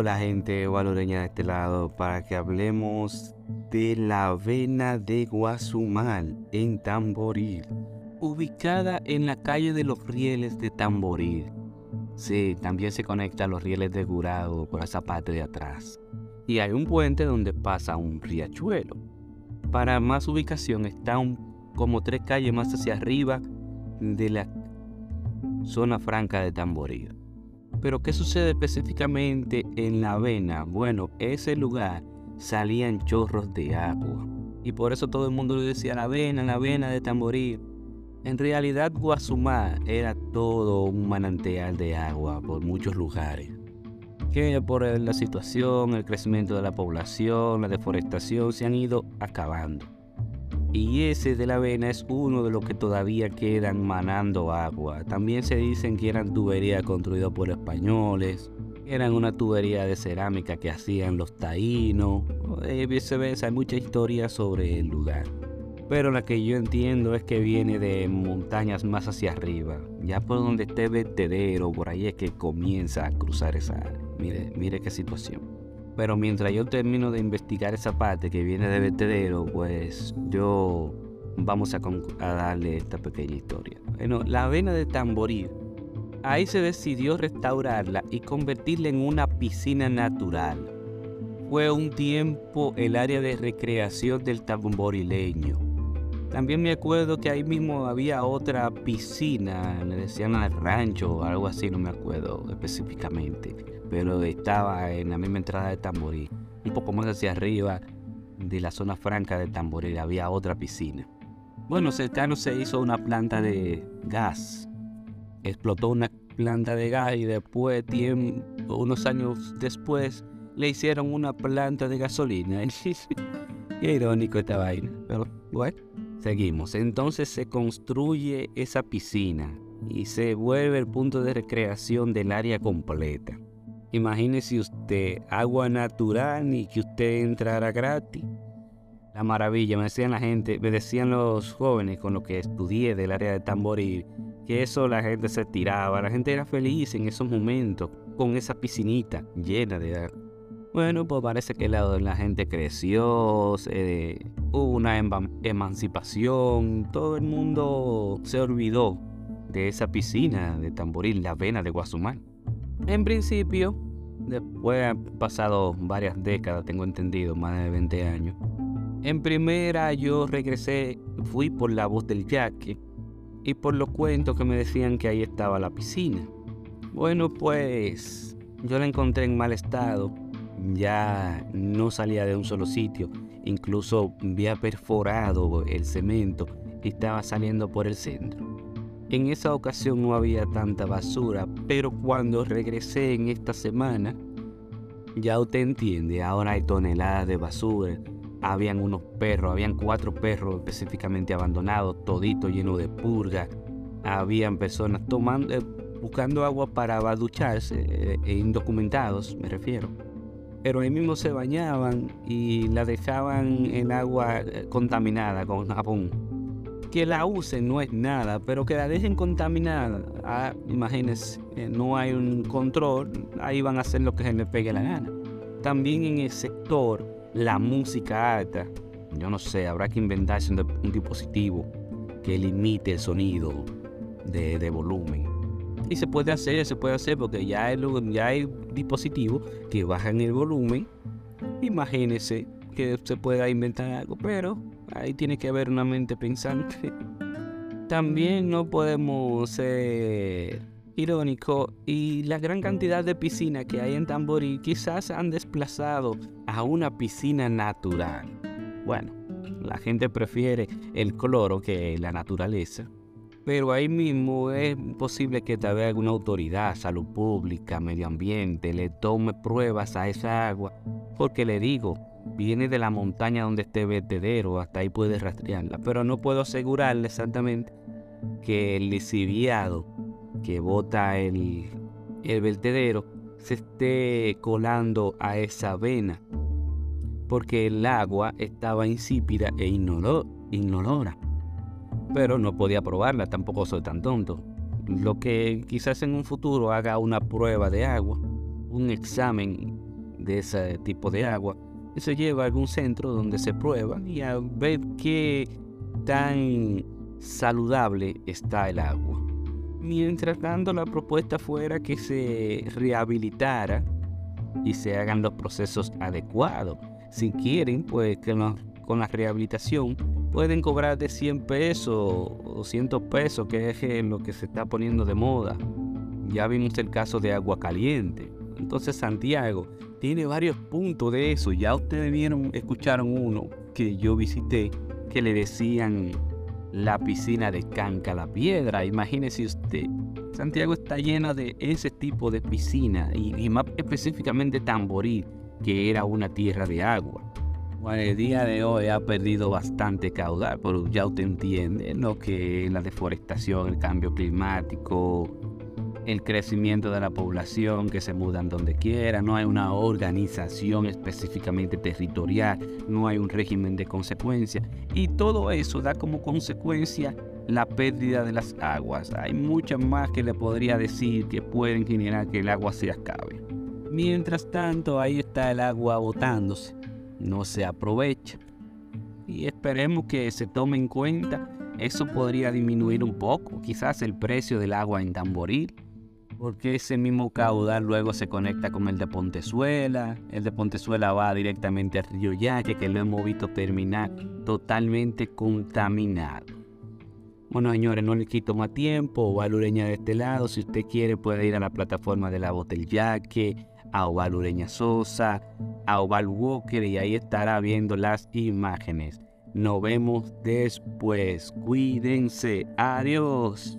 Hola gente valoreña de este lado para que hablemos de la vena de Guazumal en Tamboril, ubicada en la calle de los rieles de Tamboril. Sí, también se conecta a los rieles de Gurado por esa parte de atrás. Y hay un puente donde pasa un riachuelo. Para más ubicación está como tres calles más hacia arriba de la zona franca de Tamboril. Pero ¿qué sucede específicamente en la avena? Bueno, ese lugar salían chorros de agua. Y por eso todo el mundo le decía la avena, la avena de Tamboril. En realidad Guasumá era todo un manantial de agua por muchos lugares. Que por la situación, el crecimiento de la población, la deforestación se han ido acabando. Y ese de la avena es uno de los que todavía quedan manando agua. También se dicen que eran tuberías construidas por españoles, eran una tubería de cerámica que hacían los taínos, eh, viceversa, hay mucha historia sobre el lugar. Pero la que yo entiendo es que viene de montañas más hacia arriba, ya por donde esté vertedero, por ahí es que comienza a cruzar esa. Mire, mire qué situación. Pero mientras yo termino de investigar esa parte que viene de vertedero, pues yo vamos a, darle esta pequeña historia. Bueno, la avena de Tamboril, ahí se decidió restaurarla y convertirla en una piscina natural. Fue un tiempo el área de recreación del tamborileño. También me acuerdo que ahí mismo había otra piscina, le decían al rancho o algo así, no me acuerdo específicamente pero estaba en la misma entrada de Tamboril. Un poco más hacia arriba de la zona franca de Tamboril había otra piscina. Bueno, cercano se hizo una planta de gas. Explotó una planta de gas y después, unos años después, le hicieron una planta de gasolina. Qué irónico esta vaina. Pero bueno, seguimos. Entonces se construye esa piscina y se vuelve el punto de recreación del área completa. Imagínese usted, agua natural y que usted entrara gratis. La maravilla, me decían la gente, me decían los jóvenes con los que estudié del área de Tamboril, que eso la gente se tiraba, la gente era feliz en esos momentos, con esa piscinita llena de agua. Bueno, pues parece que lado la gente creció, hubo una emancipación, todo el mundo se olvidó de esa piscina de Tamboril, la vena de Guasumán. En principio, después han pasado varias décadas, tengo entendido, más de 20 años. En primera yo regresé, fui por la voz del yaque y por los cuentos que me decían que ahí estaba la piscina. Bueno, pues yo la encontré en mal estado, ya no salía de un solo sitio, incluso había perforado el cemento y estaba saliendo por el centro. En esa ocasión no había tanta basura, pero cuando regresé en esta semana, ya usted entiende, ahora hay toneladas de basura. Habían unos perros, habían cuatro perros específicamente abandonados, todito lleno de purga. Habían personas tomando, eh, buscando agua para ducharse, eh, e indocumentados me refiero. Pero ahí mismo se bañaban y la dejaban en agua eh, contaminada con jabón que la usen no es nada, pero que la dejen contaminada, ah, imagínense, eh, no hay un control, ahí van a hacer lo que se les pegue la gana. También en el sector, la música alta, yo no sé, habrá que inventarse un, dispositivo que limite el sonido de, volumen. Y se puede hacer, se puede hacer porque ya hay, ya hay dispositivos que bajan el volumen. Imagínense que se pueda inventar algo, pero Ahí tiene que haber una mente pensante. También no podemos ser irónico y la gran cantidad de piscinas que hay en Tamboril quizás han desplazado a una piscina natural. Bueno, la gente prefiere el cloro que la naturaleza. Pero ahí mismo es posible que tal vez alguna autoridad, salud pública, medio ambiente, le tome pruebas a esa agua. Porque le digo, viene de la montaña donde esté vertedero, hasta ahí puede rastrearla, pero no puedo asegurarle exactamente que el lisiviado que bota el, el vertedero se esté colando a esa vena, porque el agua estaba insípida e inolora. Pero no podía probarla, tampoco soy tan tonto. Lo que quizás en un futuro haga una prueba de agua, un examen de ese tipo de agua, se lleva a algún centro donde se prueba y a ver qué tan saludable está el agua. Mientras tanto, la propuesta fuera que se rehabilitara y se hagan los procesos adecuados. Si quieren, pues que con la rehabilitación pueden cobrar de 100 pesos o 200 pesos, que es lo que se está poniendo de moda. Ya vimos el caso de agua caliente. Entonces Santiago tiene varios puntos de eso. Ya ustedes vieron, escucharon uno que yo visité que le decían la piscina de Canca la Piedra. Imagínese usted, Santiago está llena de ese tipo de piscina y, más específicamente Tamboril, que era una tierra de agua. Bueno, el día de hoy ha perdido bastante caudal, pero ya usted entiende lo que es la deforestación, el cambio climático, el crecimiento de la población que se mudan donde quiera, no hay una organización específicamente territorial, no hay un régimen de consecuencia y todo eso da como consecuencia la pérdida de las aguas. Hay muchas más que le podría decir que pueden generar que el agua se acabe. Mientras tanto, ahí está el agua botándose, no se aprovecha. Y esperemos que se tome en cuenta, eso podría disminuir un poco, quizás el precio del agua en Tamboril porque ese mismo caudal luego se conecta con el de Pontezuela, el de Pontezuela va directamente al río Yaque, que lo hemos visto terminar totalmente contaminado. Bueno, señores, no le quito más tiempo, Ovalureña de este lado, si usted quiere puede ir a la plataforma de la Botel Yaque, a Ovalureña Sosa, a Oval Walker y ahí estará viendo las imágenes. Nos vemos después. Cuídense. Adiós.